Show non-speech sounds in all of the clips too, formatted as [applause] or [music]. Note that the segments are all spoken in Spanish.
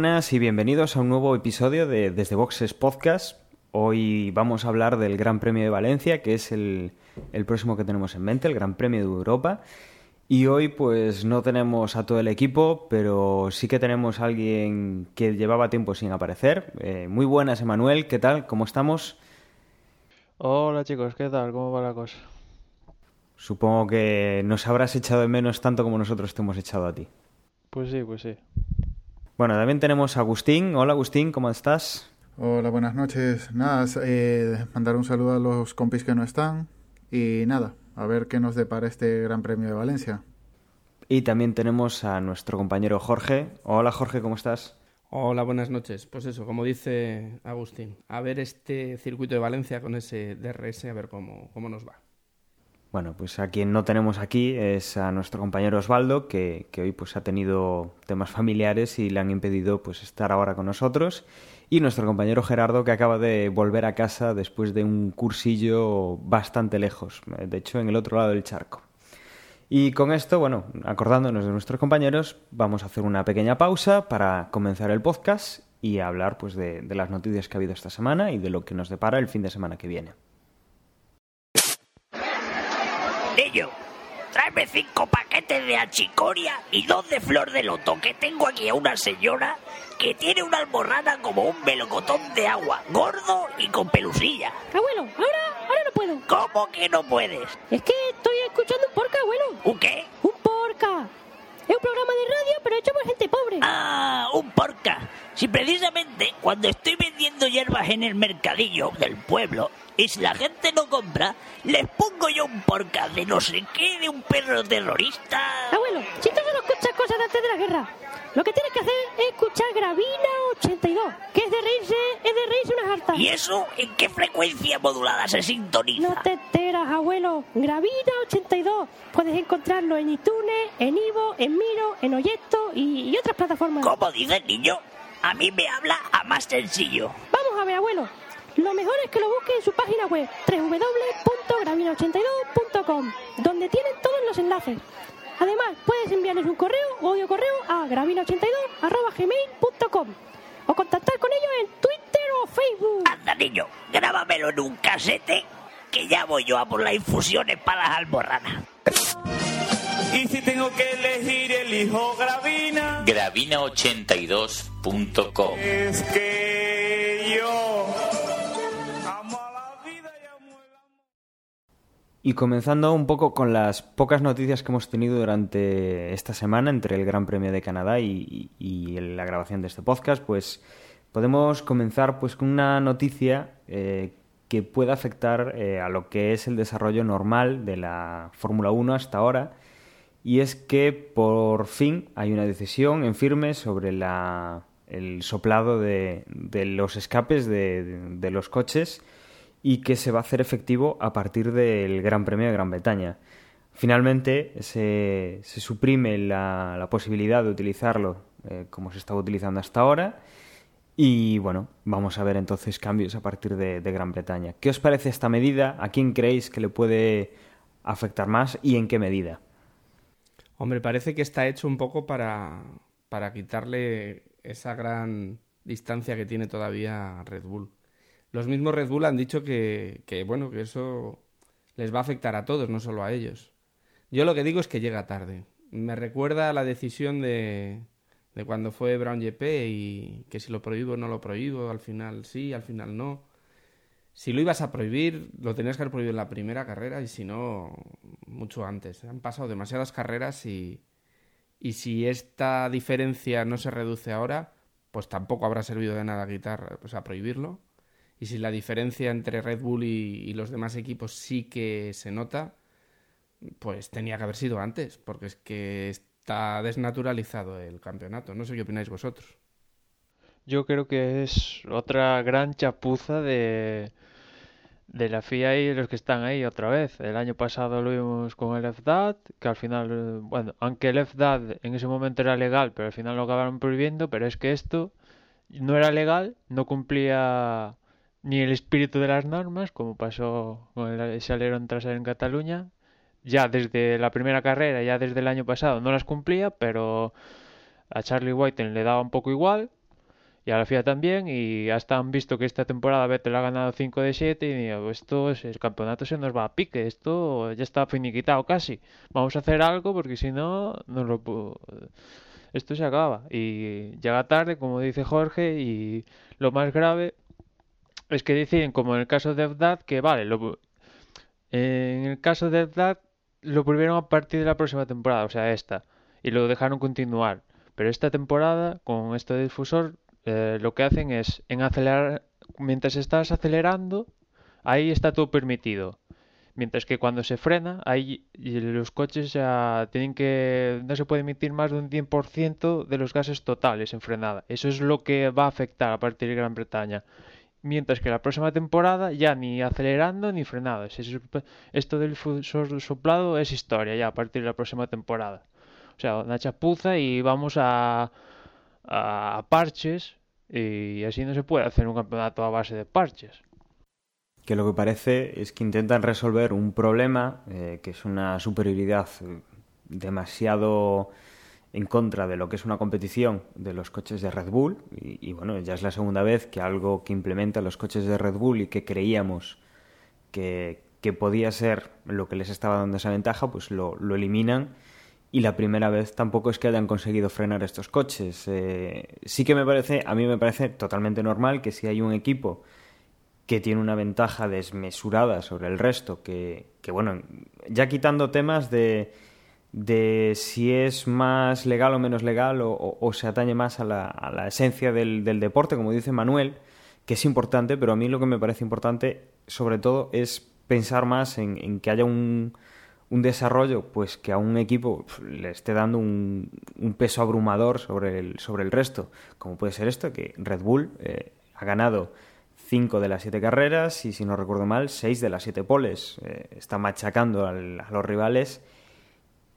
Buenas y bienvenidos a un nuevo episodio de Desde Boxes Podcast. Hoy vamos a hablar del Gran Premio de Valencia, que es el, el próximo que tenemos en mente, el Gran Premio de Europa. Y hoy pues no tenemos a todo el equipo, pero sí que tenemos a alguien que llevaba tiempo sin aparecer. Eh, muy buenas, Emanuel, ¿qué tal? ¿Cómo estamos? Hola chicos, ¿qué tal? ¿Cómo va la cosa? Supongo que nos habrás echado de menos tanto como nosotros te hemos echado a ti. Pues sí, pues sí. Bueno, también tenemos a Agustín. Hola Agustín, ¿cómo estás? Hola, buenas noches. Nada, eh, mandar un saludo a los compis que no están y nada, a ver qué nos depara este Gran Premio de Valencia. Y también tenemos a nuestro compañero Jorge. Hola Jorge, ¿cómo estás? Hola, buenas noches. Pues eso, como dice Agustín, a ver este circuito de Valencia con ese DRS, a ver cómo, cómo nos va. Bueno, pues a quien no tenemos aquí es a nuestro compañero Osvaldo, que, hoy pues ha tenido temas familiares y le han impedido pues estar ahora con nosotros. Y nuestro compañero Gerardo, que acaba de volver a casa después de un cursillo bastante lejos, de hecho en el otro lado del charco. Y con esto, bueno, acordándonos de nuestros compañeros, vamos a hacer una pequeña pausa para comenzar el podcast y hablar pues de las noticias que ha habido esta semana y de lo que nos depara el fin de semana que viene. Niño, tráeme cinco paquetes de achicoria y dos de flor de loto, que tengo aquí a una señora que tiene una alborrana como un melocotón de agua, gordo y con pelusilla. Abuelo, ahora, ahora no puedo. ¿Cómo que no puedes? Es que estoy escuchando un porca, abuelo. ¿Un qué? Un porca. Es un programa de radio, pero hecho por gente pobre. Ah, un porca. Si precisamente cuando estoy vendiendo hierbas en el mercadillo del pueblo y si la gente no compra, les pongo yo un porca de no sé qué, de un perro terrorista. Abuelo, si tú solo escuchas cosas de antes de la guerra, lo que tienes que hacer es escuchar Gravina 82, que es de reírse, es de reírse unas hartas. ¿Y eso en qué frecuencia modulada se sintoniza? No te enteras, abuelo. Gravina 82. Puedes encontrarlo en iTunes, en Ivo, en Miro, en Oyesto y, y otras plataformas. ¿Cómo dice el niño? A mí me habla a más sencillo. Vamos a ver, abuelo. Lo mejor es que lo busque en su página web www.gravina82.com, donde tienen todos los enlaces. Además, puedes enviarles un correo o audio correo a gravina82.gmail.com o contactar con ellos en Twitter o Facebook. Anda, niño, grábamelo en un casete que ya voy yo a por las infusiones para las alborranas. Y si tengo que elegir, elijo Gravina. Gravina82.com. Es que yo amo a la vida y amo el amor. Y comenzando un poco con las pocas noticias que hemos tenido durante esta semana entre el Gran Premio de Canadá y, y, y la grabación de este podcast, pues podemos comenzar pues con una noticia eh, que puede afectar eh, a lo que es el desarrollo normal de la Fórmula 1 hasta ahora y es que por fin hay una decisión en firme sobre la, el soplado de, los escapes de, los coches y que se va a hacer efectivo a partir del Gran Premio de Gran Bretaña. Finalmente se, suprime la, la, posibilidad de utilizarlo eh, como se estaba utilizando hasta ahora y bueno, vamos a ver entonces cambios a partir de, de Gran Bretaña. ¿Qué os parece esta medida? ¿A quién creéis que le puede afectar más y en qué medida? Hombre, parece que está hecho un poco para, para quitarle esa gran distancia que tiene todavía Red Bull. Los mismos Red Bull han dicho que, que, bueno, que eso les va a afectar a todos, no solo a ellos. Yo lo que digo es que llega tarde. Me recuerda la decisión de, de cuando fue Brown GP y que si lo prohíbo no lo prohíbo, al final sí, al final no. Si lo ibas a prohibir, lo tenías que haber prohibido en la primera carrera y si no, mucho antes. Han pasado demasiadas carreras y, y si esta diferencia no se reduce ahora, pues tampoco habrá servido de nada quitar, pues a prohibirlo. Y si la diferencia entre Red Bull y, y, los demás equipos sí que se nota, pues tenía que haber sido antes, porque es que está desnaturalizado el campeonato. No sé qué opináis vosotros. Yo creo que es otra gran chapuza de, de la FIA y los que están ahí otra vez. El año pasado lo vimos con el FDAD, que al final, bueno, aunque el FDAD en ese momento era legal, pero al final lo acabaron prohibiendo, pero es que esto no era legal, no cumplía ni el espíritu de las normas, como pasó con el, ese alerón trasero en Cataluña. Ya desde la primera carrera, ya desde el año pasado, no las cumplía, pero a Charlie White le daba un poco igual y a la FIA también y hasta han visto que esta temporada Vettel ha ganado 5 de 7 y digo, esto es, el campeonato se nos va a pique, esto ya está finiquitado casi, vamos a hacer algo porque si no, no lo pu- esto se acaba y llega tarde como dice Jorge y lo más grave es que deciden como en el caso de Evdad que vale, lo, en el caso de Evdad lo prohibieron a partir de la próxima temporada, o sea esta, y lo dejaron continuar. Pero esta temporada, con este difusor, eh, lo que hacen es, en acelerar, mientras estás acelerando, ahí está todo permitido. Mientras que cuando se frena, ahí los coches ya tienen que, no se puede emitir más de un 100% de los gases totales en frenada. Eso es lo que va a afectar a partir de Gran Bretaña. Mientras que la próxima temporada ya ni acelerando ni frenadas. Es- Esto del soplado es historia ya a partir de la próxima temporada. O sea, una chapuza y vamos a, a parches y así no se puede hacer un campeonato a base de parches. que lo que parece es que intentan resolver un problema eh, que es una superioridad eh, demasiado en contra de lo que es una competición de los coches de Red Bull y, bueno, ya es la segunda vez que algo que implementan los coches de Red Bull y que creíamos que, que podía ser lo que les estaba dando esa ventaja, pues lo, lo eliminan y la primera vez tampoco es que hayan conseguido frenar estos coches. Eh, sí que me parece, a mí me parece totalmente normal que si hay un equipo que tiene una ventaja desmesurada sobre el resto, que, que bueno, ya quitando temas de, de si es más legal o menos legal o, o- o se atañe más a la, a la esencia del, del deporte, como dice Manuel, que es importante, pero a mí lo que me parece importante sobre todo es pensar más en, en que haya un, un desarrollo pues que a un equipo le esté dando un, un peso abrumador sobre el, sobre el resto, como puede ser esto, que Red Bull eh, ha ganado cinco de las siete carreras y si no recuerdo mal, seis de las siete poles. Eh, está machacando a los rivales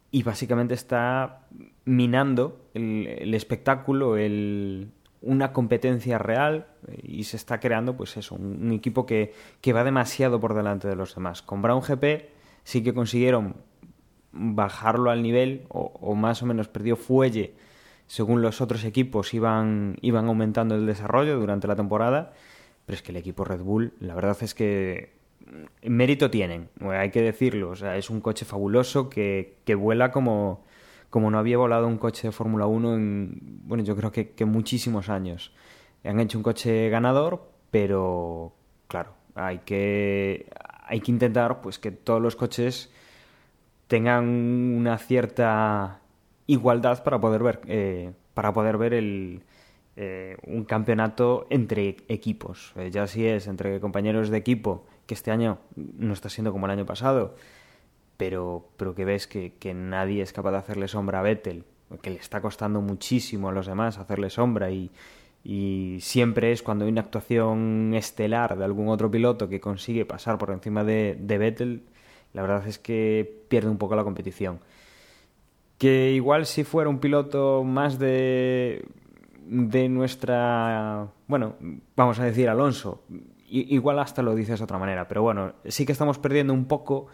y básicamente está minando el, el espectáculo, el, una competencia real eh, y se está creando pues eso, un, un equipo que, que va demasiado por delante de los demás. Con Brown GP sí que consiguieron bajarlo al nivel o, o más o menos perdió fuelle según los otros equipos iban, iban aumentando el desarrollo durante la temporada, pero es que el equipo Red Bull, la verdad es que mm, mérito tienen, hay que decirlo, o sea, es un coche fabuloso que, que vuela como, como no había volado un coche de Fórmula 1 en, bueno, yo creo que, que muchísimos años. Han hecho un coche ganador, pero claro, hay que, hay que intentar pues que todos los coches tengan una cierta igualdad para poder ver eh, para poder ver el eh, un campeonato entre equipos. Eh, ya si es entre compañeros de equipo que este año no está siendo como el año pasado pero pero que ves que, que nadie es capaz de hacerle sombra a Vettel que le está costando muchísimo a los demás hacerle sombra y y siempre es cuando hay una actuación estelar de algún otro piloto que consigue pasar por encima de, de Vettel, la verdad es que pierde un poco la competición. Que igual si fuera un piloto más de, de nuestra, bueno, vamos a decir Alonso, igual hasta lo dices de otra manera, pero bueno, sí que estamos perdiendo un poco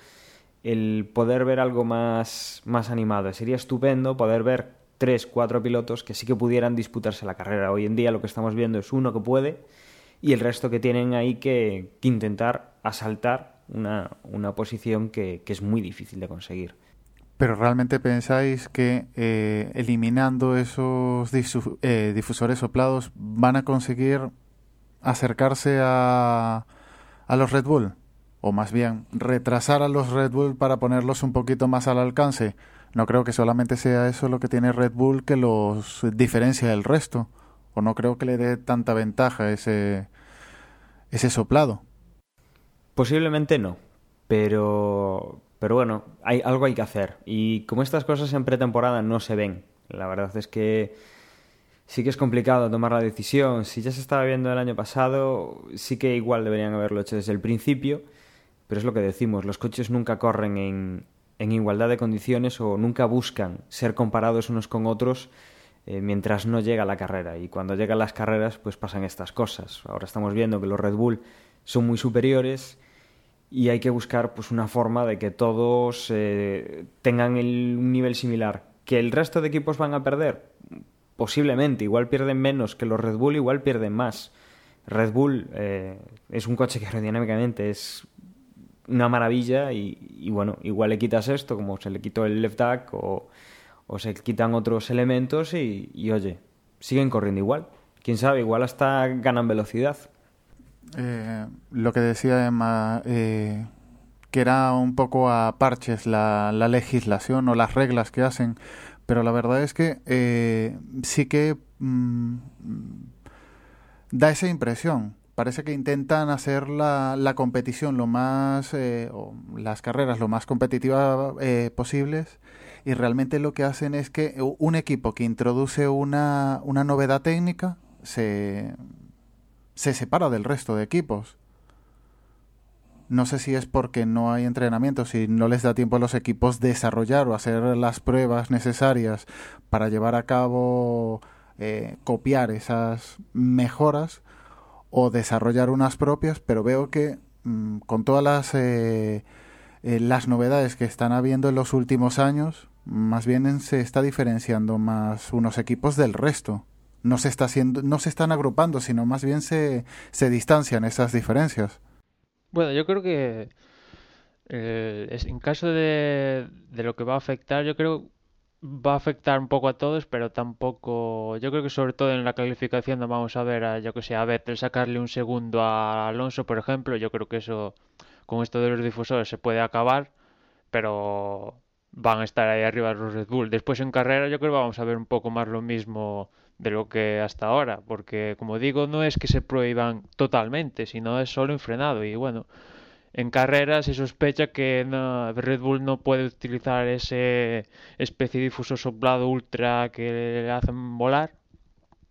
el poder ver algo más, más animado. Sería estupendo poder ver tres, cuatro pilotos que sí que pudieran disputarse la carrera. Hoy en día lo que estamos viendo es uno que puede y el resto que tienen ahí que, intentar asaltar una, una posición que, es muy difícil de conseguir. Pero realmente pensáis que eh, eliminando esos eh, difusores soplados van a conseguir acercarse a, a los Red Bull? O más bien, retrasar a los Red Bull para ponerlos un poquito más al alcance. No creo que solamente sea eso lo que tiene Red Bull que los diferencia del resto. O no creo que le dé tanta ventaja ese, ese soplado. Posiblemente no, pero, pero bueno, hay, algo hay que hacer. Y como estas cosas en pretemporada no se ven, la verdad es que sí que es complicado tomar la decisión. Si ya se estaba viendo el año pasado, sí que igual deberían haberlo hecho desde el principio, pero es lo que decimos, los coches nunca corren en, en igualdad de condiciones o nunca buscan ser comparados unos con otros eh, mientras no llega la carrera. Y cuando llegan las carreras, pues pasan estas cosas. Ahora estamos viendo que los Red Bull son muy superiores y hay que buscar pues una forma de que todos eh, tengan un nivel similar. ¿Que el resto de equipos van a perder? posiblemente, igual pierden menos que los Red Bull, igual pierden más. Red Bull eh, es un coche que aerodinámicamente es una maravilla y, bueno, igual le quitas esto, como se le quitó el left duck o, se quitan otros elementos y, oye, siguen corriendo igual. Quién sabe, igual hasta ganan velocidad. Eh, lo que decía Emma, eh, que era un poco a parches la, la, legislación o las reglas que hacen, pero la verdad es que eh, sí que mmm, da esa impresión. Parece que intentan hacer la, la competición lo más, eh, o las carreras lo más competitivas eh, posibles y realmente lo que hacen es que un equipo que introduce una, una novedad técnica se, se separa del resto de equipos. No sé si es porque no hay entrenamiento, si no les da tiempo a los equipos desarrollar o hacer las pruebas necesarias para llevar a cabo, eh, copiar esas mejoras o desarrollar unas propias, pero veo que mmm, con todas las, eh, eh, las novedades que están habiendo en los últimos años, más bien se está diferenciando más unos equipos del resto no se está haciendo, no se están agrupando, sino más bien se, se distancian esas diferencias. Bueno, yo creo que eh, en caso de, de, lo que va a afectar, yo creo va a afectar un poco a todos, pero tampoco, yo creo que sobre todo en la calificación no vamos a ver a, yo que sé, a Vettel sacarle un segundo a Alonso, por ejemplo, yo creo que eso con esto de los difusores se puede acabar, pero van a estar ahí arriba los Red Bull. Después en carrera yo creo que vamos a ver un poco más lo mismo de lo que hasta ahora, porque como digo, no es que se prohíban totalmente, sino es solo en frenado y bueno, en carrera se sospecha que no, Red Bull no puede utilizar ese especie de difuso soplado ultra que le hacen volar.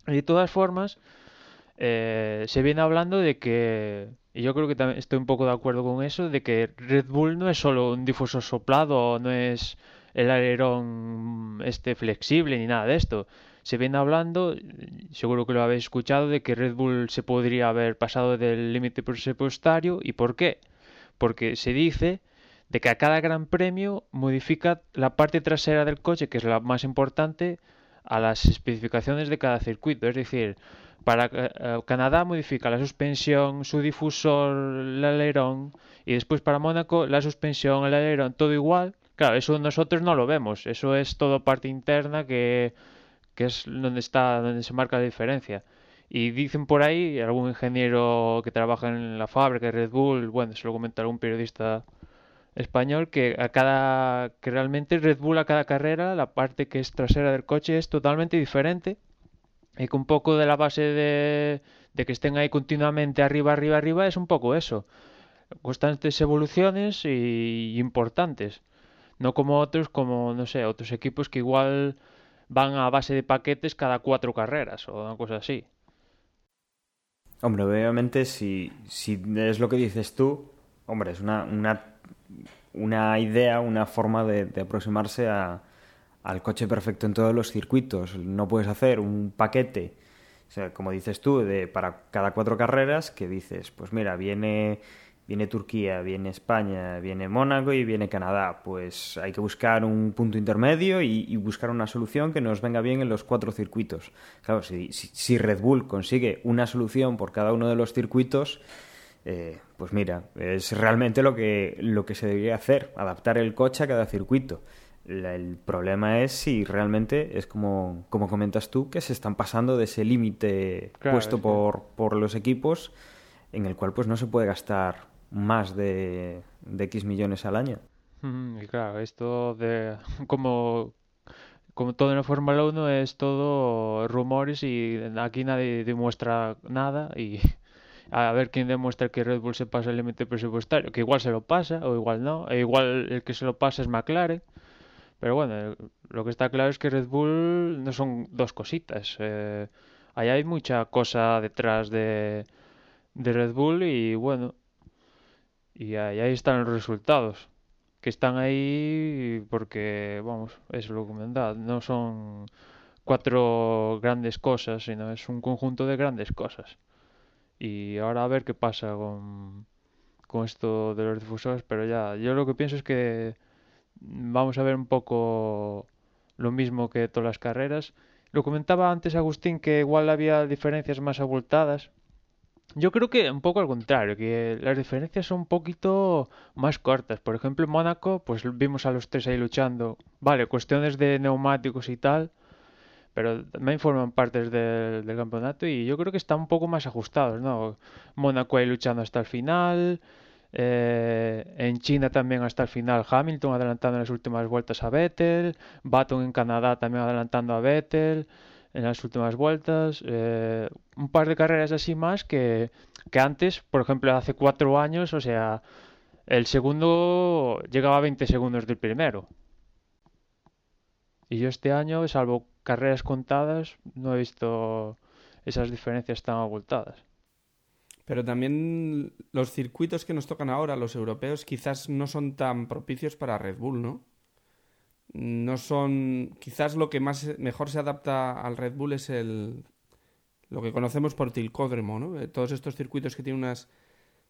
Y de todas formas, eh, se viene hablando de que, y yo creo que también estoy un poco de acuerdo con eso, de que Red Bull no es solo un difusor soplado, no es el alerón este flexible ni nada de esto se viene hablando, seguro que lo habéis escuchado, de que Red Bull se podría haber pasado del límite presupuestario. ¿Y por qué? Porque se dice de que a cada gran premio modifica la parte trasera del coche, que es la más importante, a las especificaciones de cada circuito. Es decir, para uh, Canadá modifica la suspensión, su difusor, el alerón, y después para Mónaco la suspensión, el alerón, todo igual. Claro, eso nosotros no lo vemos, eso es todo parte interna que que es donde está, donde se marca la diferencia. Y dicen por ahí, algún ingeniero que trabaja en la fábrica de Red Bull, bueno, se lo comenta algún periodista español, que a cada, que realmente Red Bull a cada carrera, la parte que es trasera del coche es totalmente diferente. Y que un poco de la base de, que estén ahí continuamente arriba, arriba, arriba, es un poco eso. Constantes evoluciones y, y importantes. No como otros, como, no sé, otros equipos que igual van a base de paquetes cada cuatro carreras o una cosa así. Hombre, obviamente si, si es lo que dices tú, hombre, es una, una, una idea, una forma de, aproximarse a, al coche perfecto en todos los circuitos. No puedes hacer un paquete, o sea, como dices tú, de para cada cuatro carreras que dices, pues mira, viene viene Turquía, viene España, viene Mónaco y viene Canadá. Pues hay que buscar un punto intermedio y, y, buscar una solución que nos venga bien en los cuatro circuitos. Claro, si, si, si Red Bull consigue una solución por cada uno de los circuitos, eh, pues mira, es realmente lo que, lo que se debería hacer, adaptar el coche a cada circuito. La, el problema es si realmente es como, como comentas tú, que se están pasando de ese límite claro, puesto por, por los equipos en el cual pues no se puede gastar más de, de X millones al año. Mm, y claro, esto de [laughs] como, como todo en la Fórmula 1 es todo rumores y aquí nadie demuestra nada y a ver quién demuestra que Red Bull se pasa el límite presupuestario, que igual se lo pasa o igual no, e igual el que se lo pasa es McLaren. Pero bueno, lo que está claro es que Red Bull no son dos cositas. Eh, ahí hay mucha cosa detrás de, de Red Bull y bueno, y ahí, están los resultados. Que están ahí porque, vamos, es lo comentado. No son cuatro grandes cosas, sino es un conjunto de grandes cosas. Y ahora a ver qué pasa con, con esto de los difusores. Pero ya, yo lo que pienso es que vamos a ver un poco lo mismo que todas las carreras. lo comentaba antes Agustín que igual había diferencias más abultadas. Yo creo que un poco al contrario, que las diferencias son un poquito más cortas. Por ejemplo, en Mónaco, pues vimos a los tres ahí luchando. Vale, cuestiones de neumáticos y tal, pero también forman partes del, campeonato y yo creo que están un poco más ajustados, ¿no? Mónaco ahí luchando hasta el final. eh, en China también hasta el final Hamilton adelantando en las últimas vueltas a Vettel, Baton en Canadá también adelantando a Vettel en las últimas vueltas, eh, un par de carreras así más que, que antes, por ejemplo, hace cuatro años, o sea, el segundo llegaba a 20 segundos del primero. Y yo este año, salvo carreras contadas, no he visto esas diferencias tan abultadas. Pero también los circuitos que nos tocan ahora, los europeos, quizás no son tan propicios para Red Bull, ¿no? No son. Quizás lo que más mejor se adapta al Red Bull es el. lo que conocemos por tilcódromo, ¿no? Eh, Todos estos circuitos que tienen unas,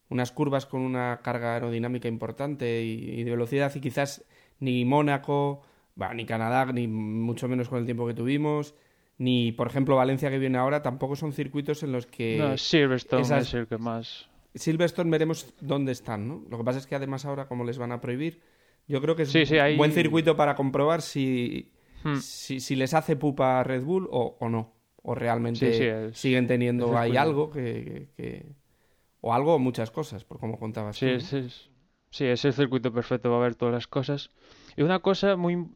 unas curvas con una carga aerodinámica importante y, y de velocidad, y quizás ni Mónaco, bah, ni Canadá, ni mucho menos con el tiempo que tuvimos, ni por ejemplo Valencia que viene ahora, tampoco son circuitos en los que. No, Silverstone esas- es el que más... Silverstone veremos dónde están, ¿no? Lo que pasa es que además ahora, como les van a prohibir, yo creo que es Sí, sí, un buen circuito para comprobar si, Hmm. si, si les hace pupa a Red Bull o, o no. O realmente Sí, sí, es- siguen teniendo ahí algo que, que- que- O algo o muchas cosas, por como contabas Sí, tú, ¿no? es, sí, es el circuito perfecto para ver todas las cosas. Y una cosa muy...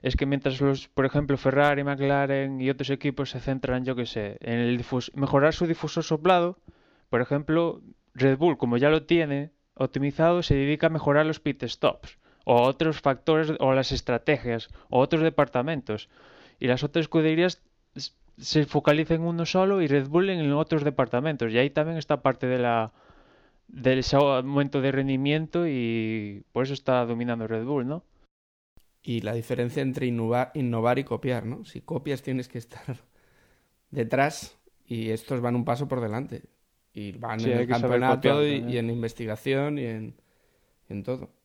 Es que mientras los, por ejemplo, Ferrari, McLaren y otros equipos se centran, yo qué sé, en el difus- mejorar su difusor soplado, por ejemplo, Red Bull, como ya lo tiene optimizado, se dedica a mejorar los pit stops, o otros factores, o las estrategias, o otros departamentos. Y las otras escuderías se focalizan en uno solo y Red Bull en otros departamentos. Y ahí también está parte de la del aumento de rendimiento y por eso está dominando Red Bull, ¿no? Y la diferencia entre innovar, innovar y copiar, ¿no? Si copias tienes que estar detrás y estos van un paso por delante. Y van Sí, en el campeonato copiar y, y en investigación y en, en todo.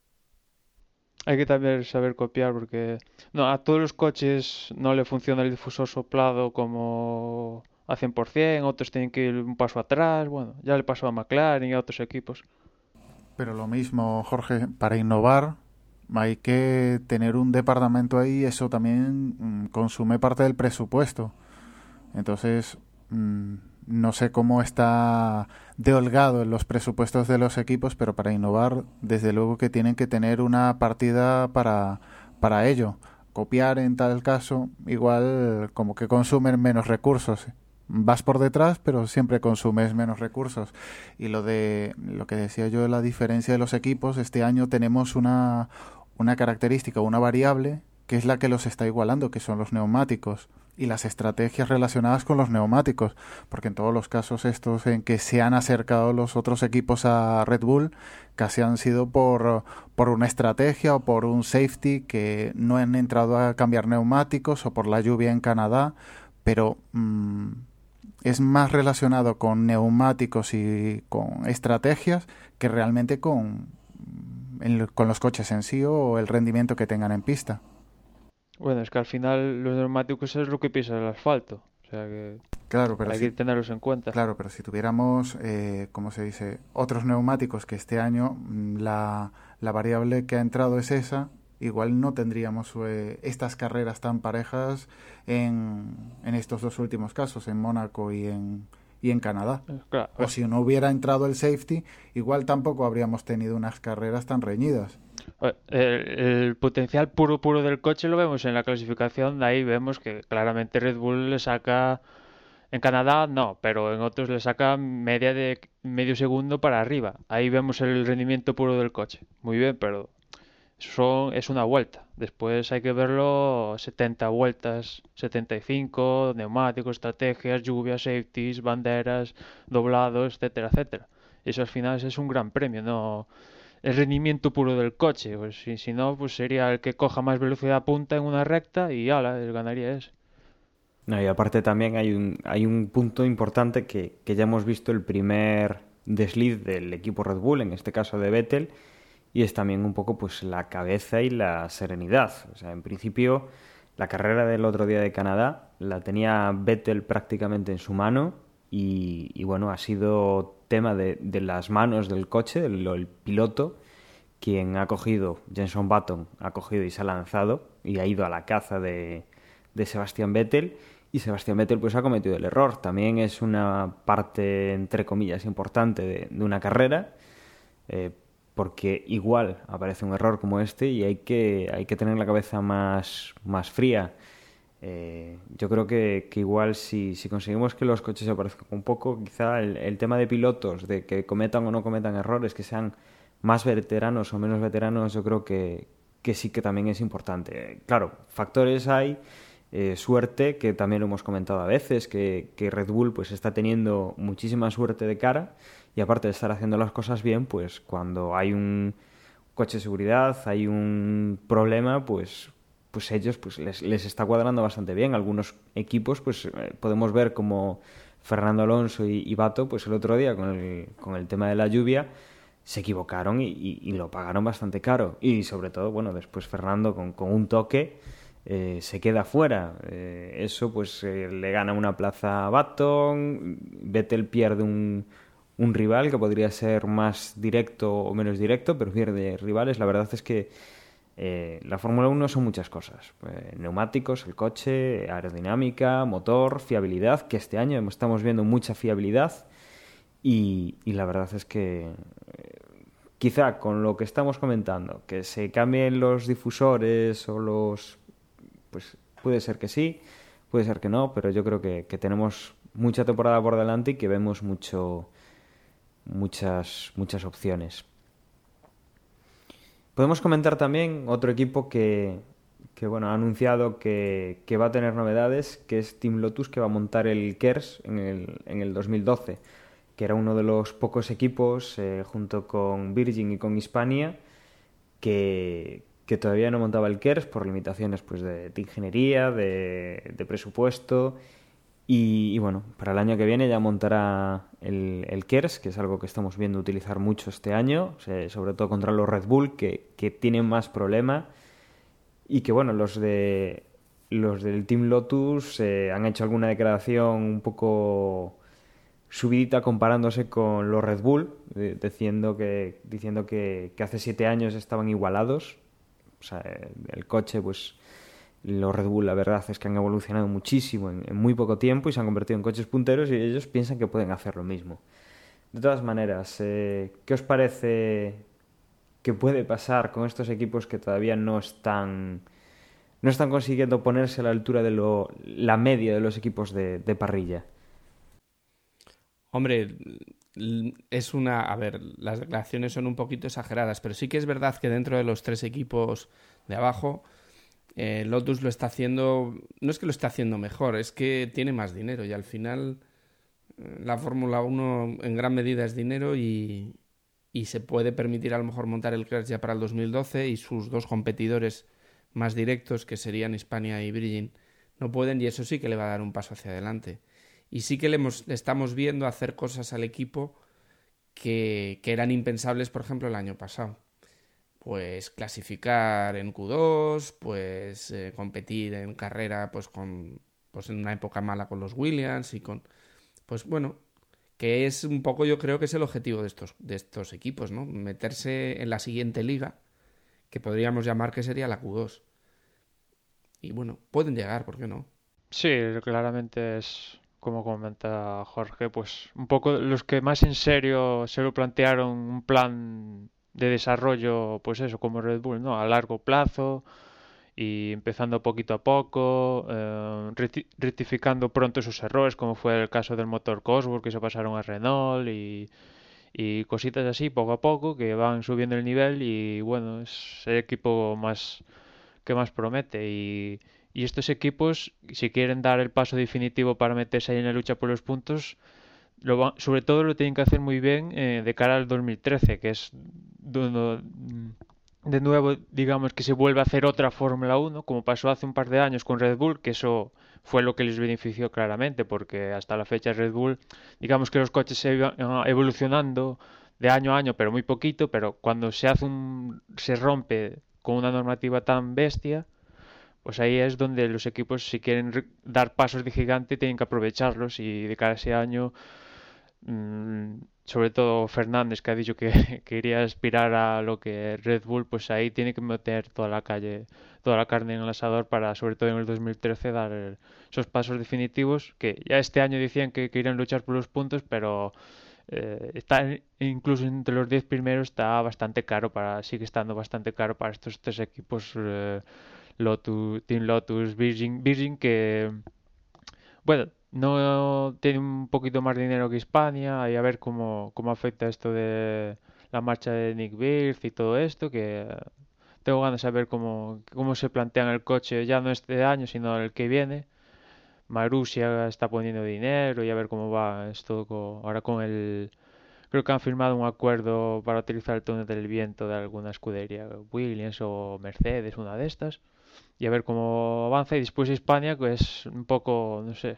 Hay que también saber copiar porque no, a todos los coches no le funciona el difusor soplado como a 100%, otros tienen que ir un paso atrás, bueno, ya le pasó a McLaren y a otros equipos. Pero lo mismo, Jorge, para innovar hay que tener un departamento ahí, eso también mm, consume parte del presupuesto. Entonces, mm, no sé cómo está de holgado en los presupuestos de los equipos, pero para innovar, desde luego que tienen que tener una partida para, para ello. Copiar en tal caso, igual como que consumen menos recursos. Vas por detrás, pero siempre consumes menos recursos. Y lo de lo que decía yo de la diferencia de los equipos, este año tenemos una, una característica, una variable que es la que los está igualando, que son los neumáticos y las estrategias relacionadas con los neumáticos, porque en todos los casos estos en que se han acercado los otros equipos a Red Bull, casi han sido por, por una estrategia o por un safety que no han entrado a cambiar neumáticos o por la lluvia en Canadá, pero mm, es más relacionado con neumáticos y con estrategias que realmente con, con los coches en sí o el rendimiento que tengan en pista. Bueno, es que al final los neumáticos es lo que pisa el asfalto, o sea que Claro, pero hay sí- que tenerlos en cuenta. Claro, pero si tuviéramos, eh, ¿cómo se dice? Otros neumáticos que este año mm, la, la variable que ha entrado es esa, igual no tendríamos eh, estas carreras tan parejas en, en estos dos últimos casos, en Mónaco y en, y en Canadá. Eh, Claro, O si no hubiera entrado el safety, igual tampoco habríamos tenido unas carreras tan reñidas. Eh, El, potencial puro puro del coche lo vemos en la clasificación, de ahí vemos que claramente Red Bull le saca, en Canadá no, pero en otros le saca media de medio segundo para arriba. Ahí vemos el rendimiento puro del coche. Muy bien, pero son, es una vuelta. Después hay que verlo 70 vueltas, 75, neumáticos, estrategias, lluvias, safeties, banderas, doblados, etcétera, etcétera. Eso al final es un gran premio, no el rendimiento puro del coche. Pues si, si no, pues sería el que coja más velocidad punta en una recta y ala, ganaría ese. No, y aparte también hay un, hay un punto importante que, que ya hemos visto el primer desliz del equipo Red Bull, en este caso de Vettel, y es también un poco pues la cabeza y la serenidad. O sea, en principio la carrera del otro día de Canadá la tenía Vettel prácticamente en su mano y, y bueno, ha sido tema de, las manos del coche, el, el, piloto, quien ha cogido, Jenson Button ha cogido y se ha lanzado y ha ido a la caza de, de Sebastián Vettel y Sebastián Vettel pues ha cometido el error. También es una parte, entre comillas, importante de, de una carrera, eh, porque igual aparece un error como este y hay que, hay que tener la cabeza más, más fría. Eh, yo creo que, que igual si, si, conseguimos que los coches se parezcan un poco, quizá el, tema de pilotos, de que cometan o no cometan errores, que sean más veteranos o menos veteranos, yo creo que, que sí que también es importante. Claro, factores hay, eh, suerte, que también lo hemos comentado a veces, que, que, Red Bull pues está teniendo muchísima suerte de cara y aparte de estar haciendo las cosas bien, pues cuando hay un coche de seguridad, hay un problema, pues pues ellos pues les, les está cuadrando bastante bien. Algunos equipos pues eh, podemos ver como Fernando Alonso y, y Bato pues el otro día con el, con el tema de la lluvia se equivocaron y, y, lo pagaron bastante caro. Y sobre todo, bueno, después Fernando con, con un toque eh, se queda fuera. Eh, eso pues eh, le gana una plaza a Baton, Vettel pierde un, un, rival que podría ser más directo o menos directo, pero pierde rivales. La verdad es que eh, la Fórmula 1 son muchas cosas. neumáticos, el coche, aerodinámica, motor, fiabilidad, que este año estamos viendo mucha fiabilidad y, la verdad es que quizá con lo que estamos comentando, que se cambien los difusores o los pues puede ser que sí, puede ser que no, pero yo creo que, que tenemos mucha temporada por delante y que vemos mucho, muchas, muchas opciones. Podemos comentar también otro equipo que, que bueno, ha anunciado que, que, va a tener novedades, que es Team Lotus, que va a montar el KERS en el, en el 2012, que era uno de los pocos equipos, eh, junto con Virgin y con Hispania, que, que todavía no montaba el KERS por limitaciones pues, de, ingeniería, de, de presupuesto. Y, bueno, para el año que viene ya montará el, el, KERS, que es algo que estamos viendo utilizar mucho este año, sobre todo contra los Red Bull, que, que tienen más problema. Y que bueno, los de los del Team Lotus eh, han hecho alguna declaración un poco subidita comparándose con los Red Bull, diciendo que, diciendo que, que hace siete años estaban igualados o sea, el coche, pues los Red Bull, la verdad es que han evolucionado muchísimo en, muy poco tiempo y se han convertido en coches punteros y ellos piensan que pueden hacer lo mismo. De todas maneras, eh, ¿qué os parece que puede pasar con estos equipos que todavía no están no están consiguiendo ponerse a la altura de lo, la media de los equipos de, de parrilla? Hombre, es una... A ver, las declaraciones son un poquito exageradas, pero sí que es verdad que dentro de los tres equipos de abajo, eh, Lotus lo está haciendo... No es que lo esté haciendo mejor, es que tiene más dinero y al final eh, la Fórmula 1 en gran medida es dinero y, se puede permitir a lo mejor montar el Crash ya para el 2012 y sus dos competidores más directos, que serían Hispania y Virgin, no pueden y eso sí que le va a dar un paso hacia adelante y sí que le, hemos, le estamos viendo hacer cosas al equipo que, eran impensables, por ejemplo, el año pasado. Pues clasificar en Q2, pues eh, competir en carrera, pues con pues en una época mala con los Williams y con pues bueno, que es un poco yo creo que es el objetivo de estos de estos equipos, ¿no? Meterse en la siguiente liga que podríamos llamar que sería la Q2. Y bueno, pueden llegar, ¿por qué no? Sí, claramente es como comenta Jorge, pues un poco los que más en serio se lo plantearon un plan de desarrollo, pues eso, como Red Bull, ¿no? A largo plazo y empezando poquito a poco, eh, rectificando pronto sus errores, como fue el caso del motor Cosworth que se pasaron a Renault y, y cositas así, poco a poco, que van subiendo el nivel y bueno, es el equipo más que más promete y y estos equipos, si quieren dar el paso definitivo para meterse ahí en la lucha por los puntos, lo sobre todo lo tienen que hacer muy bien eh, de cara al 2013, que es donde, de nuevo, digamos, que se vuelve a hacer otra Fórmula 1, como pasó hace un par de años con Red Bull, que eso fue lo que les benefició claramente, porque hasta la fecha Red Bull, digamos que los coches se iban evolucionando de año a año, pero muy poquito, pero cuando se hace un, se rompe con una normativa tan bestia, pues ahí es donde los equipos si quieren dar pasos de gigante tienen que aprovecharlos y de cada ese año sobre todo Fernández que ha dicho que [laughs] quería aspirar a lo que Red Bull pues ahí tiene que meter toda la calle toda la carne en el asador para sobre todo en el 2013 dar esos pasos definitivos que ya este año decían que querían luchar por los puntos pero eh, está incluso entre los 10 primeros está bastante caro para sigue estando bastante caro para estos tres equipos eh, Lotus, Team Lotus, Virgin, Virgin que bueno no tiene un poquito más dinero que España y a ver cómo, cómo afecta esto de la marcha de Nick Birth y todo esto que tengo ganas de saber cómo, cómo se plantean el coche ya no este año sino el que viene. Marussia está poniendo dinero y a ver cómo va esto ahora con el creo que han firmado un acuerdo para utilizar el túnel del viento de alguna escudería Williams o Mercedes una de estas y a ver cómo avanza. Y después España pues un poco no sé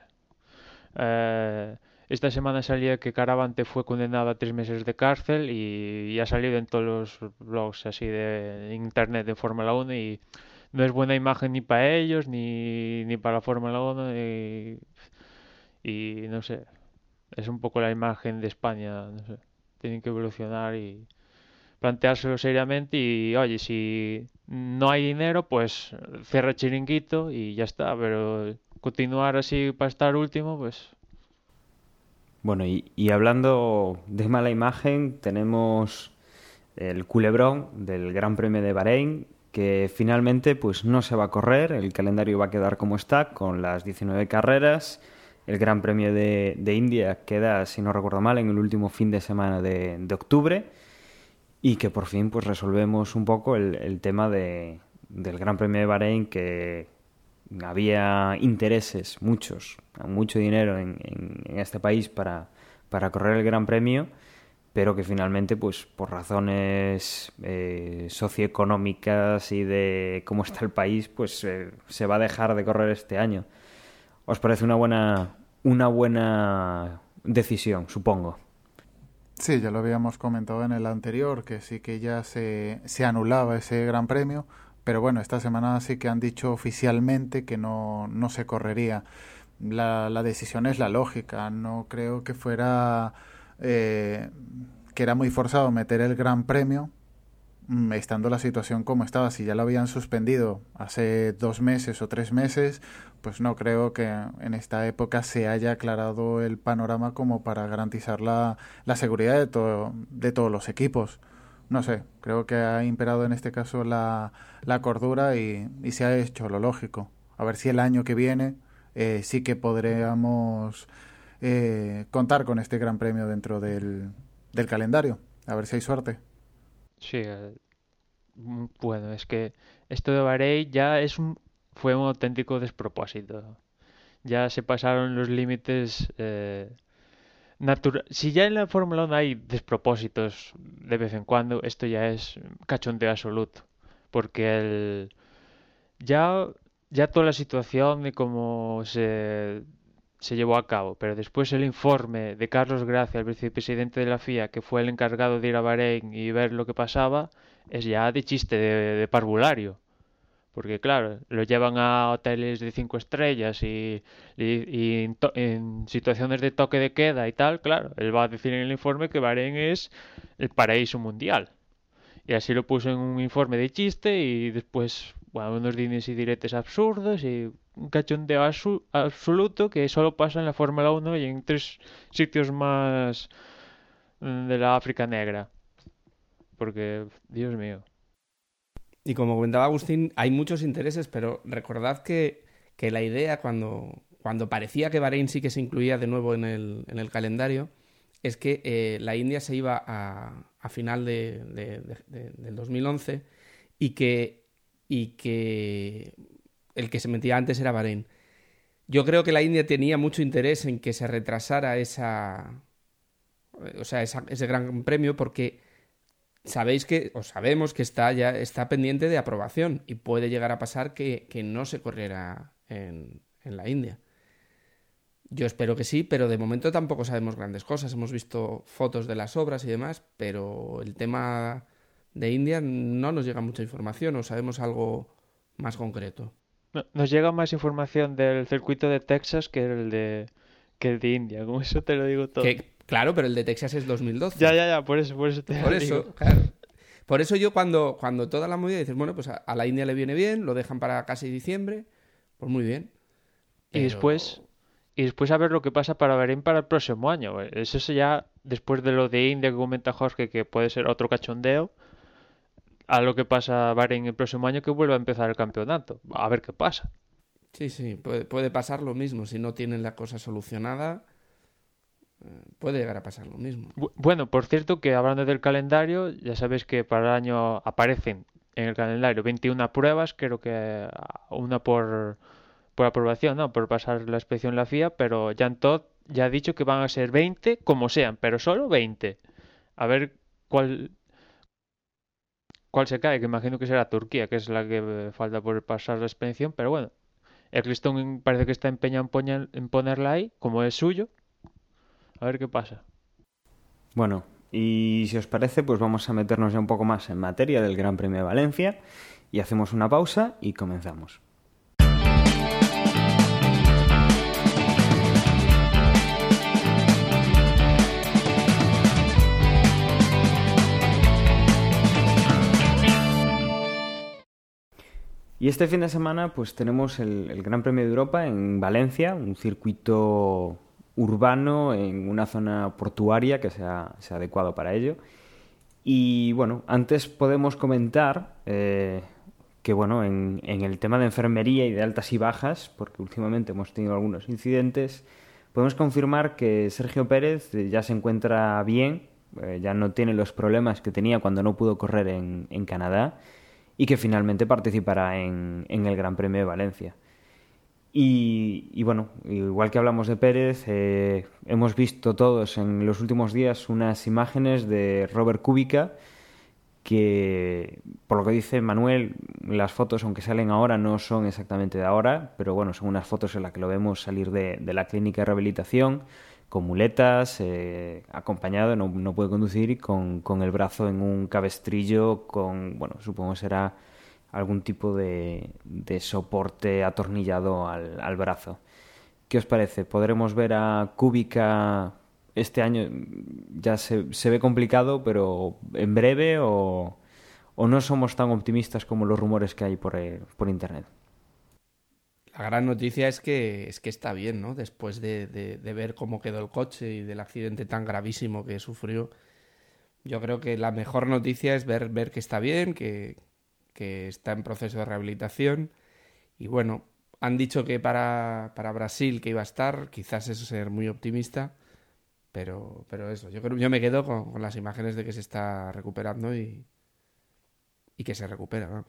eh, esta semana salía que Caravante fue condenado a tres meses de cárcel y, ha salido en todos los blogs así de internet de Fórmula 1 y no es buena imagen ni para ellos ni, ni para la Fórmula 1 y, y, no sé es un poco la imagen de España no sé tienen que evolucionar y planteárselo seriamente y oye si no hay dinero pues cierra chiringuito y ya está pero continuar así para estar último pues. Bueno y, hablando de mala imagen tenemos el culebrón del Gran Premio de Bahrein que finalmente pues no se va a correr, el calendario va a quedar como está, con las 19 carreras. El Gran Premio de, de India queda, si no recuerdo mal, en el último fin de semana de, de octubre. Y que por fin pues resolvemos un poco el, el tema de, del Gran Premio de Bahrein que había intereses, muchos, mucho dinero en, en, en este país para, para correr el Gran Premio pero que finalmente, pues por razones eh, socioeconómicas y de cómo está el país, pues eh, se va a dejar de correr este año. ¿Os parece una buena, una buena decisión, supongo? Sí, ya lo habíamos comentado en el anterior, que sí que ya se, se anulaba ese gran premio, pero bueno, esta semana sí que han dicho oficialmente que no, no se correría. La, la decisión es la lógica, no creo que fuera eh, que era muy forzado meter el Gran Premio, mm, estando la situación como estaba. Si ya lo habían suspendido hace dos meses o tres meses, pues no creo que en esta época se haya aclarado el panorama como para garantizar la, la seguridad de, todo, de todos los equipos. No sé, creo que ha imperado en este caso la, la cordura y, y, se ha hecho lo lógico. A ver si el año que viene eh, sí que podríamos eh, contar con este gran premio dentro del, del, calendario. A ver si hay suerte. Sí, eh, bueno, es que esto de Bahrein ya es un, fue un auténtico despropósito. Ya se pasaron los límites. Eh, si ya en la Fórmula 1 hay despropósitos de vez en cuando, esto ya es cachondeo absoluto. Porque el, ya, ya toda la situación de cómo se se llevó a cabo, pero después el informe de Carlos Gracia, el vicepresidente de la FIA, que fue el encargado de ir a Bahrein y ver lo que pasaba, es ya de chiste de, de parvulario. Porque claro, lo llevan a hoteles de cinco estrellas y, en, situaciones de toque de queda y tal, claro, él va a decir en el informe que Bahrein es el paraíso mundial. Y así lo puso en un informe de chiste y después, bueno, unos dimes y diretes absurdos y un cachondeo absoluto que solo pasa en la Fórmula 1 y en tres sitios más mm, de la África negra. Porque, Dios mío. Y como comentaba Agustín, hay muchos intereses, pero recordad que, que la idea cuando, cuando parecía que Bahrein sí que se incluía de nuevo en el, en el calendario, es que eh, la India se iba a, final de, del 2011 y que, y que el que se metía antes era Bahrein. Yo creo que la India tenía mucho interés en que se retrasara esa, o sea, esa, ese gran premio porque sabéis que, o sabemos que está ya está pendiente de aprobación y puede llegar a pasar que, que no se corriera en, en, la India. Yo espero que sí, pero de momento tampoco sabemos grandes cosas. Hemos visto fotos de las obras y demás, pero el tema de India no nos llega mucha información o sabemos algo más concreto. No- Nos llega más información del circuito de Texas que el de, que el de India. Con eso te lo digo todo. Que, claro, pero el de Texas es 2012. Ya, ya, ya, por eso, por eso te Por eso, digo. claro. Por eso yo cuando, cuando toda la movida dices, bueno, pues a, a la India le viene bien, lo dejan para casi diciembre, pues muy bien. Y después, y después a ver lo que pasa para Bahrein para el próximo año. Eso es ya después de lo de India que comenta Jorge, que puede ser otro cachondeo, a lo que pasa Bahrein el próximo año que vuelva a empezar el campeonato. A ver qué pasa. Sí, sí, puede, puede pasar lo mismo. Si no tienen la cosa solucionada, puede llegar a pasar lo mismo. Bu- Bueno, por cierto que hablando del calendario, ya sabéis que para el año aparecen en el calendario 21 pruebas, creo que ah, una por, por aprobación, ¿no? Por pasar la inspección la FIA, pero Jan Todt ya ha dicho que van a ser 20 como sean, pero solo 20. A ver cuál cuál se cae, que imagino que será Turquía, que es la que falta por pasar la inspección, pero bueno, Eccleston parece que está empeñado en en ponerla ahí, como es suyo. A ver qué pasa. Bueno, y si os parece, pues vamos a meternos ya un poco más en materia del Gran Premio de Valencia y hacemos una pausa y comenzamos. Y este fin de semana pues tenemos el, el Gran Premio de Europa en Valencia, un circuito urbano en una zona portuaria que sea, sea adecuado para ello. Y bueno, antes podemos comentar eh, que bueno, en, en el tema de enfermería y de altas y bajas, porque últimamente hemos tenido algunos incidentes, podemos confirmar que Sergio Pérez eh, ya se encuentra bien, eh, ya no tiene los problemas que tenía cuando no pudo correr en, en Canadá y que finalmente participará en, en el Gran Premio de Valencia. Y, bueno, igual que hablamos de Pérez, eh, hemos visto todos en los últimos días unas imágenes de Robert Kubica que, por lo que dice Manuel, las fotos, aunque salen ahora, no son exactamente de ahora, pero bueno, son unas fotos en las que lo vemos salir de, la clínica de rehabilitación con muletas, eh, acompañado, no, no puede conducir con, con el brazo en un cabestrillo, con, bueno, supongo será algún tipo de, soporte atornillado al, brazo. ¿Qué os parece? ¿Podremos ver a Kubica este año? Ya se, ve complicado, pero en breve o, o no somos tan optimistas como los rumores que hay por, eh, por internet? La gran noticia es que, es que está bien, ¿no? Después de, de- de ver cómo quedó el coche y del accidente tan gravísimo que sufrió, yo creo que la mejor noticia es ver, ver que está bien, que, que está en proceso de rehabilitación. Y bueno, han dicho que para, para Brasil que iba a estar, quizás eso es ser muy optimista, pero, pero eso, yo creo yo me quedo con, con las imágenes de que se está recuperando y, y que se recupera.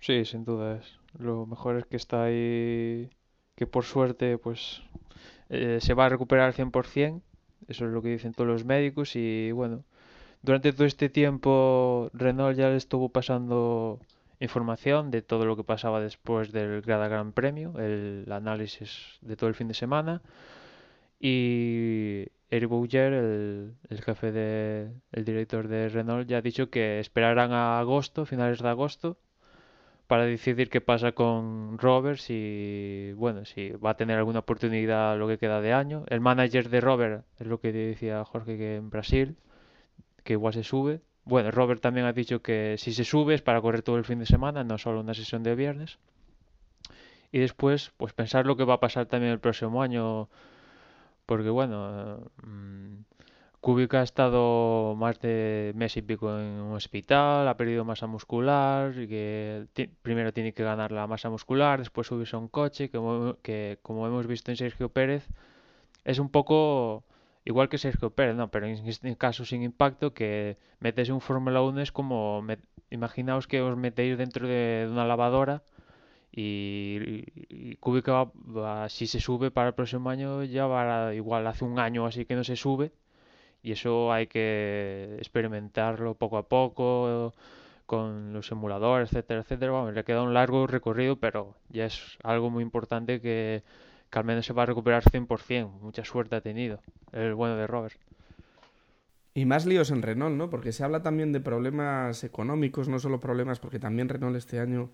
Sí, sin duda es. Lo mejor es que está ahí, que por suerte, pues eh, se va a recuperar al 100%. Eso es lo que dicen todos los médicos. Y bueno, durante todo este tiempo, Renault ya le estuvo pasando información de todo lo que pasaba después del Gran Premio, el análisis de todo el fin de semana. Y Eric Bouyer, el, el jefe de, el director de Renault, ya ha dicho que esperarán a agosto, finales de agosto para decidir qué pasa con Robert, si bueno, si va a tener alguna oportunidad lo que queda de año. El manager de Robert es lo que decía Jorge que en Brasil, que igual se sube. Bueno, Robert también ha dicho que si se sube es para correr todo el fin de semana, no solo una sesión de viernes. Y después, pues pensar lo que va a pasar también el próximo año, porque bueno, mm, Kubica ha estado más de mes y pico en un hospital, ha perdido masa muscular, que primero tiene que ganar la masa muscular, después subirse a un coche, que como hemos visto en Sergio Pérez, es un poco igual que Sergio Pérez, no, pero en este caso sin impacto, que meterse en un Fórmula 1 es como, imaginaos que os metéis dentro de, de una lavadora y, y, y Kubica va- va- si se sube para el próximo año ya va igual hace un año así que no se sube y eso hay que experimentarlo poco a poco con los emuladores, etcétera, etcétera. Vamos, le queda un largo recorrido, pero ya es algo muy importante que, que al menos se va a recuperar 100%. Mucha suerte ha tenido el bueno de Robert. Y más líos en Renault, ¿no? Porque se habla también de problemas económicos, no solo problemas, porque también Renault este año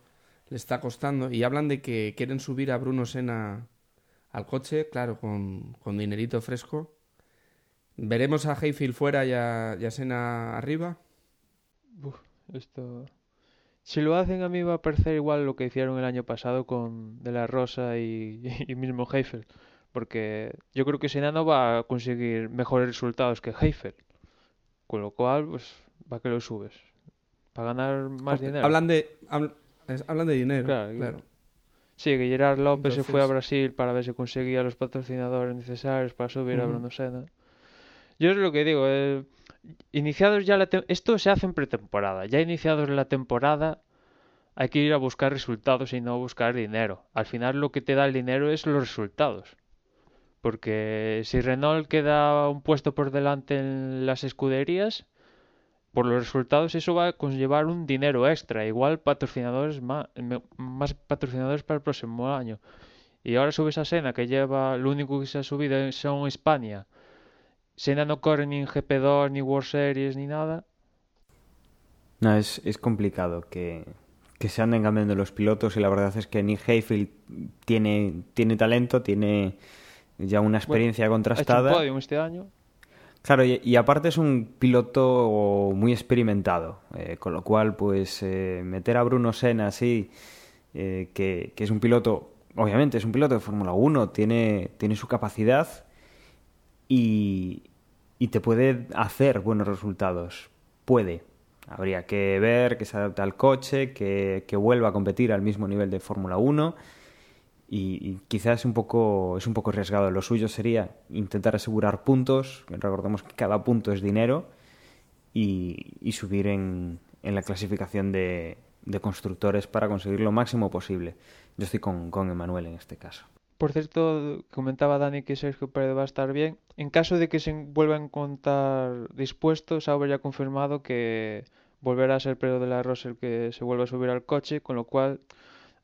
le está costando. Y hablan de que quieren subir a Bruno Sena al coche, claro, con, con dinerito fresco. ¿Veremos a Hayfield fuera y a, y a Senna arriba? Uf, esto... Si lo hacen a mí va a parecer igual lo que hicieron el año pasado con De La Rosa y, [laughs] y mismo Heifel. Porque yo creo que Senna no va a conseguir mejores resultados que Heifel. Con lo cual, pues, ¿para qué lo subes? ¿Para ganar más dinero? Hablan de, hablan de dinero, Claro, claro. Sí, que Gerard López se fue a Brasil para ver si conseguía los patrocinadores necesarios para subir a. Bruno Senna. Yo es lo que digo, eh, iniciados ya la esto se hace en pretemporada, ya iniciados la temporada hay que ir a buscar resultados y no buscar dinero. Al final lo que te da el dinero es los resultados. Porque si Renault queda un puesto por delante en las escuderías, por los resultados eso va a conllevar un dinero extra, igual patrocinadores más, más patrocinadores para el próximo año. Y ahora subes a Sena, que lleva, lo único que se ha subido son España. Sena no corre ni en GP2, ni World Series, ni nada. No, es, es complicado que, que se anden cambiando los pilotos y la verdad es que Nick Hayfield tiene, tiene talento, tiene ya una experiencia Ha hecho un contrastada. podium este año. Claro, y, y aparte es un piloto muy experimentado, eh, con lo cual, pues, eh, meter a Bruno Senna así, eh, que, que es un piloto, obviamente es un piloto de Fórmula 1, tiene, tiene su capacidad y, te puede hacer buenos resultados. Puede. Habría que ver que se adapte al coche, que, que vuelva a competir al mismo nivel de Fórmula 1 y, quizás un poco es un poco arriesgado. Lo suyo sería intentar asegurar puntos. Recordemos que cada punto es dinero y, y subir en, en la clasificación de, de constructores para conseguir lo máximo posible. Yo estoy con, con Emanuel en este caso. Por cierto, comentaba Dani que Sergio Pérez va a estar bien. En caso de que se vuelva a encontrar dispuesto, Sauber ya ha confirmado que volverá a ser Pedro de la Rosa el que se vuelva a subir al coche, con lo cual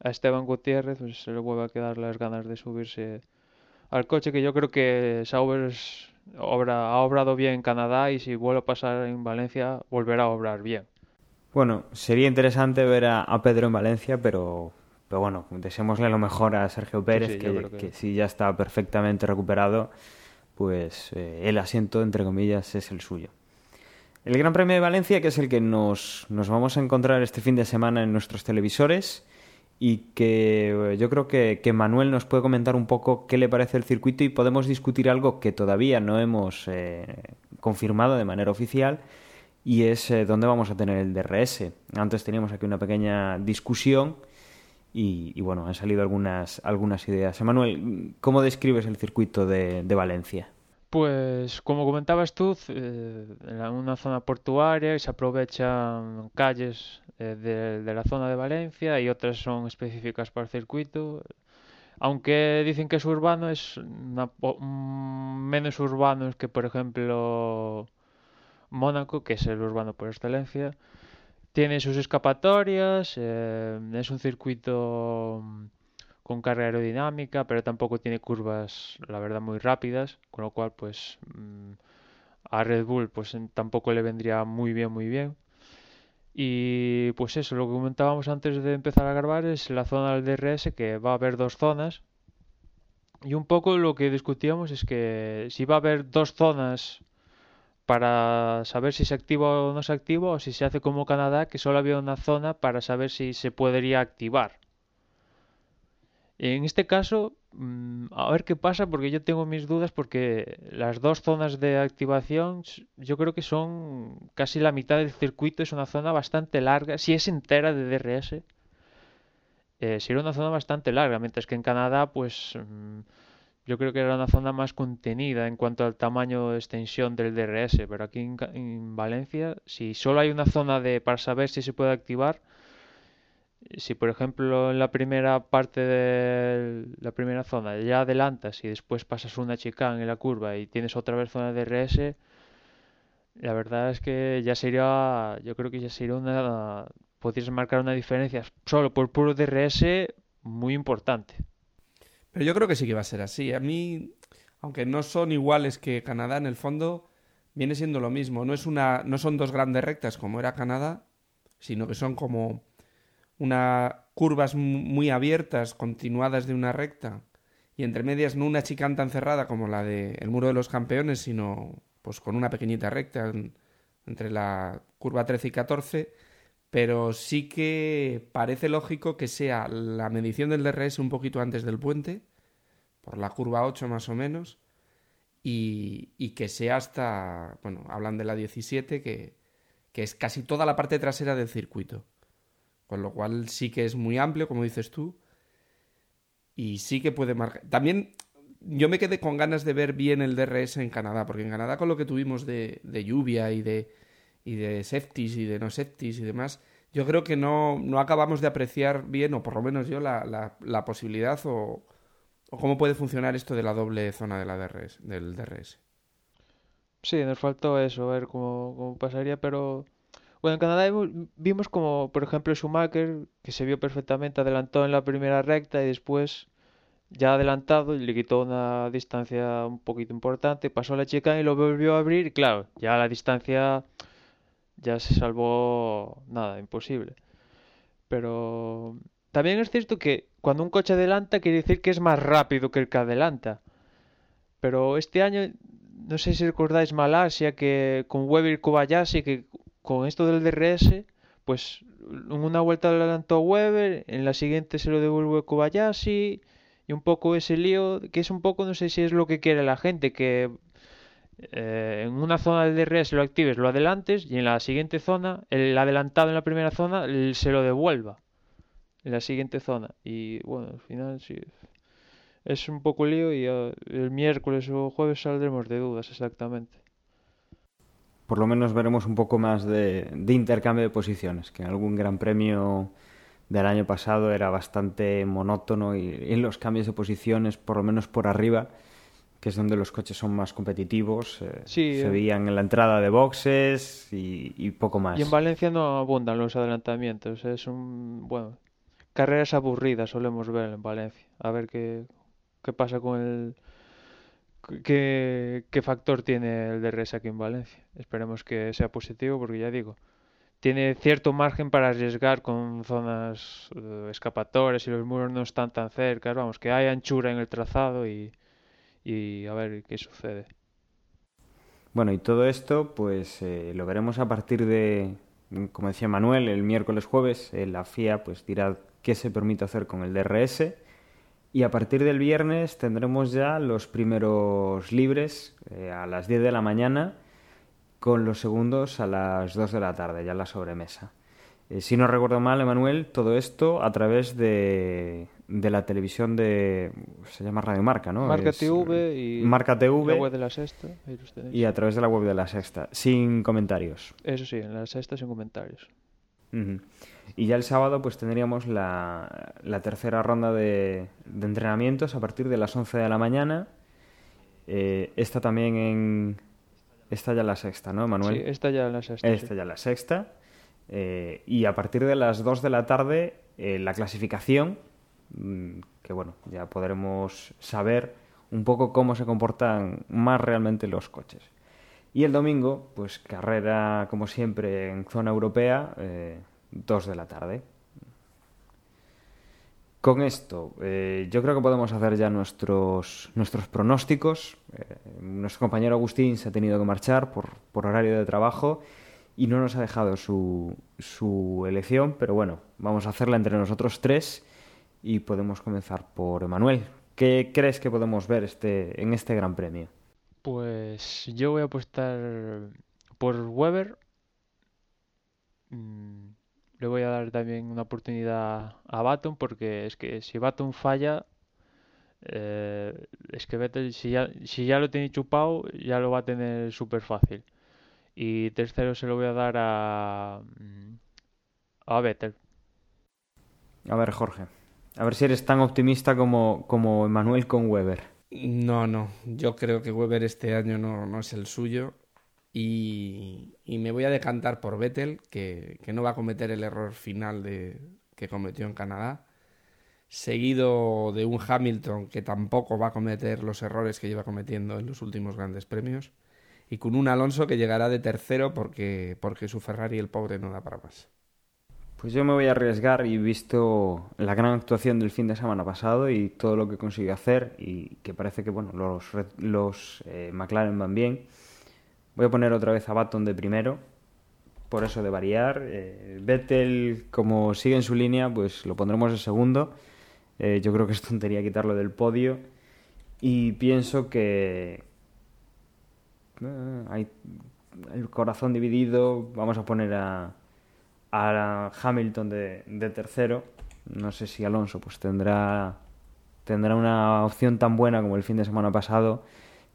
a Esteban Gutiérrez pues, se le vuelve a quedar las ganas de subirse al coche, que yo creo que Sauber ha obrado bien en Canadá y si vuelve a pasar en Valencia volverá a obrar bien. Bueno, sería interesante ver a Pedro en Valencia, pero, pero bueno, deseémosle lo mejor a Sergio Pérez, sí, que, creo que- que si ya está perfectamente recuperado, pues eh, el asiento, entre comillas, es el suyo. El Gran Premio de Valencia, que es el que nos, nos vamos a encontrar este fin de semana en nuestros televisores y que eh, yo creo que, que Manuel nos puede comentar un poco qué le parece el circuito y podemos discutir algo que todavía no hemos eh, confirmado de manera oficial y es eh, dónde vamos a tener el DRS. Antes teníamos aquí una pequeña discusión y, y, bueno, han salido algunas, algunas ideas. Emanuel, ¿cómo describes el circuito de, de Valencia? Pues como comentabas tú, eh, en una zona portuaria se aprovechan calles eh, de, la zona de Valencia y otras son específicas para el circuito. Aunque dicen que es urbano, es mm, menos urbano que por ejemplo Mónaco, que es el urbano por excelencia. Tiene sus escapatorias, eh, es un circuito mm, con carga aerodinámica, pero tampoco tiene curvas, la verdad, muy rápidas, con lo cual, pues, mm, a Red Bull, pues, tampoco le vendría muy bien, muy bien. Y pues eso, lo que comentábamos antes de empezar a grabar es la zona del DRS, que va a haber dos zonas. Y un poco lo que discutíamos es que si va a haber dos zonas para saber si se activa o no se activa, o si se hace como Canadá, que solo había una zona para saber si se podría activar. En este caso, mm, a ver qué pasa, porque yo tengo mis dudas, porque las dos zonas de activación, yo creo que son casi la mitad del circuito, es una zona bastante larga, si es entera de DRS, eh, una zona bastante larga, mientras que en Canadá, pues mm, yo creo que era una zona más contenida en cuanto al tamaño de extensión del DRS, pero aquí en, Valencia, si solo hay una zona de para saber si se puede activar, si por ejemplo en la primera parte de la primera zona ya adelantas y después pasas una chicane en la curva y tienes otra vez zona de DRS, la verdad es que ya sería, yo creo que ya sería una, podrías marcar una diferencia solo por puro DRS muy importante. Pero yo creo que sí que va a ser así. A mí, aunque no son iguales que Canadá, en el fondo viene siendo lo mismo. No, es una, no son dos grandes rectas como era Canadá, sino que son como una curvas mu- muy abiertas, continuadas de una recta, y entre medias no una chicane tan cerrada como la de el muro de los campeones, sino pues con una pequeñita recta en- entre la curva 13 y 14, pero sí que parece lógico que sea la medición del DRS un poquito antes del puente, por la curva 8 más o menos, y, y que sea hasta, bueno, hablan de la 17, que, que es casi toda la parte trasera del circuito. Con lo cual sí que es muy amplio, como dices tú, y sí que puede marcar. También yo me quedé con ganas de ver bien el DRS en Canadá, porque en Canadá con lo que tuvimos de, de lluvia y de, y de safeties y de no safeties y demás, yo creo que no, no acabamos de apreciar bien, o por lo menos yo, la, la, la posibilidad o, cómo puede funcionar esto de la doble zona de la DRS, del DRS. Sí, nos faltó eso, ver cómo, cómo pasaría, pero bueno, en Canadá vimos como, por ejemplo, Schumacher, que se vio perfectamente, adelantó en la primera recta y después, ya adelantado, le quitó una distancia un poquito importante, pasó la chicane y lo volvió a abrir y claro, ya la distancia ya se salvó, nada, imposible. Pero también es cierto que cuando un coche adelanta quiere decir que es más rápido que el que adelanta. Pero este año, no sé si recordáis Malasia, que con Weber y Kobayashi, que con esto del DRS, pues una vuelta lo adelantó Weber, en la siguiente se lo devuelve Kobayashi, y un poco ese lío, que es un poco, no sé si es lo que quiere la gente, que eh, en una zona del DRS lo actives, lo adelantes, y en la siguiente zona, el adelantado en la primera zona, se lo devuelva en la siguiente zona. Y bueno, al final sí. Es un poco lío y eh, el miércoles o jueves saldremos de dudas exactamente. Por lo menos veremos un poco más de, de intercambio de posiciones, que en algún gran premio del año pasado era bastante monótono y en los cambios de posiciones, por lo menos por arriba, que es donde los coches son más competitivos, eh, Sí, se eh. veían en la entrada de boxes y, y poco más. Y en Valencia no abundan los adelantamientos. Es un, bueno, carreras aburridas solemos ver en Valencia. A ver qué, qué pasa con el, qué, qué factor tiene el DRS aquí en Valencia. Esperemos que sea positivo porque ya digo, tiene cierto margen para arriesgar con zonas eh, escapatorias y los muros no están tan cerca. Vamos, que hay anchura en el trazado y, y a ver qué sucede. Bueno, y todo esto, pues eh, lo veremos a partir de, como decía Manuel, el miércoles jueves, eh, la FIA pues dirá qué se permite hacer con el DRS. Y a partir del viernes tendremos ya los primeros libres eh, a las 10 de la mañana, con los segundos a las 2 de la tarde, ya la sobremesa. Si no recuerdo mal, Emanuel, todo esto a través de, de la televisión de... se llama Radio Marca, ¿no? Marca Es- TV y Marca TV. la web de la sexta. ahí los tenéis. Y a través de la web de la Sexta, sin comentarios. Eso sí, en la sexta sin comentarios. Y ya el sábado pues tendríamos la, la tercera ronda de, de entrenamientos a partir de las 11 de la mañana. Eh, esta también en... Esta ya la sexta, ¿no, Manuel? Sí, esta ya la sexta. sí. Esta ya la sexta. Eh, y a partir de las 2 de la tarde, eh, la clasificación, que bueno, ya podremos saber un poco cómo se comportan más realmente los coches. Y el domingo, pues carrera, como siempre, en zona europea, eh, 2 de la tarde. Con esto, eh, yo creo que podemos hacer ya nuestros, nuestros pronósticos. Eh, nuestro compañero Agustín se ha tenido que marchar por, por horario de trabajo y no nos ha dejado su, su elección, pero bueno, vamos a hacerla entre nosotros tres y podemos comenzar por Emanuel. ¿Qué crees que podemos ver este, en este Gran Premio? Pues yo voy a apostar por Weber. Mm, le voy a dar también una oportunidad a Baton porque es que si Baton falla, eh, es que Vettel si ya, si ya lo tiene chupado, ya lo va a tener súper fácil. Y tercero se lo voy a dar a, mm, a Vettel. A ver, Jorge, a ver si eres tan optimista como, como Emanuel con Weber. No, no. Yo creo que Weber este año no, no es el suyo. Y, y me voy a decantar por Vettel, que, que no va a cometer el error final de, que cometió en Canadá. Seguido de un Hamilton que tampoco va a cometer los errores que lleva cometiendo en los últimos grandes premios. Y con un Alonso que llegará de tercero porque, porque su Ferrari, el pobre, no da para más. Pues yo me voy a arriesgar y visto la gran actuación del fin de semana pasado y todo lo que consiguió hacer y que parece que bueno los, los eh, McLaren van bien. Voy a poner otra vez a Baton de primero, por eso de variar. Eh, Vettel, como sigue en su línea, pues lo pondremos de segundo. Eh, yo creo que es tontería quitarlo del podio y pienso que hay el corazón dividido. Vamos a poner a, a Hamilton de, tercero. No sé si Alonso pues tendrá tendrá una opción tan buena como el fin de semana pasado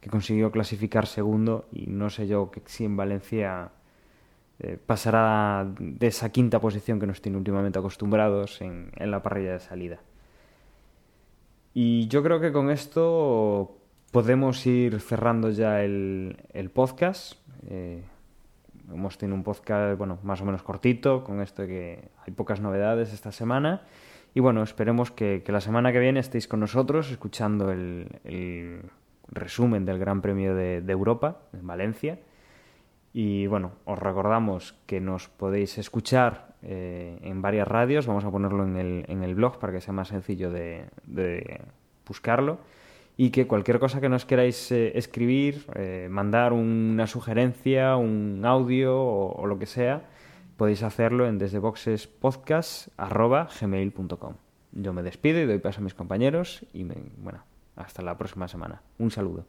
que consiguió clasificar segundo y no sé yo que si en Valencia eh, pasará de esa quinta posición que nos tiene últimamente acostumbrados en, en la parrilla de salida. Y yo creo que con esto podemos ir cerrando ya el, el podcast. Eh, hemos tenido un podcast, bueno, más o menos cortito, con esto de que hay pocas novedades esta semana. Y bueno, esperemos que, la semana que viene estéis con nosotros escuchando el, resumen del Gran Premio de, Europa en Valencia. Y bueno, os recordamos que nos podéis escuchar eh, en varias radios. Vamos a ponerlo en el, en el blog para que sea más sencillo de buscarlo. Y que cualquier cosa que nos queráis eh, escribir, eh, mandar una sugerencia, un audio o, lo que sea, podéis hacerlo en desdeboxespodcast.gmail.com. Yo me despido y doy paso a mis compañeros y me- bueno, hasta la próxima semana. Un saludo.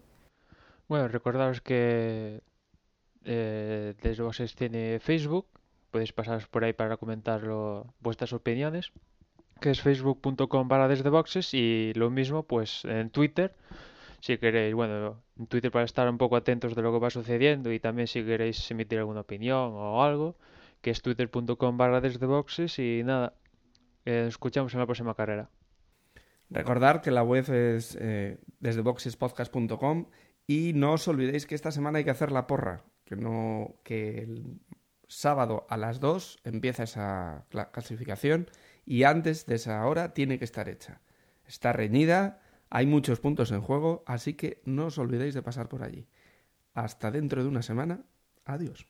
Bueno, recordaros que eh, Desde Voces tiene Facebook, podéis pasaros por ahí para comentar vuestras opiniones, que es facebook.com barra desde boxes y lo mismo pues en Twitter, si queréis, bueno, en Twitter para estar un poco atentos de lo que va sucediendo y también si queréis emitir alguna opinión o algo, que es twitter.com barra desde boxes y nada, eh, escuchamos en la próxima carrera. Recordar que la web es eh, desde boxespodcast.com y no os olvidéis que esta semana hay que hacer la porra, que no que el sábado a las 2 empieza esa cla- clasificación y antes de esa hora tiene que estar hecha. Está reñida, hay muchos puntos en juego, así que no os olvidéis de pasar por allí. Hasta dentro de una semana. Adiós.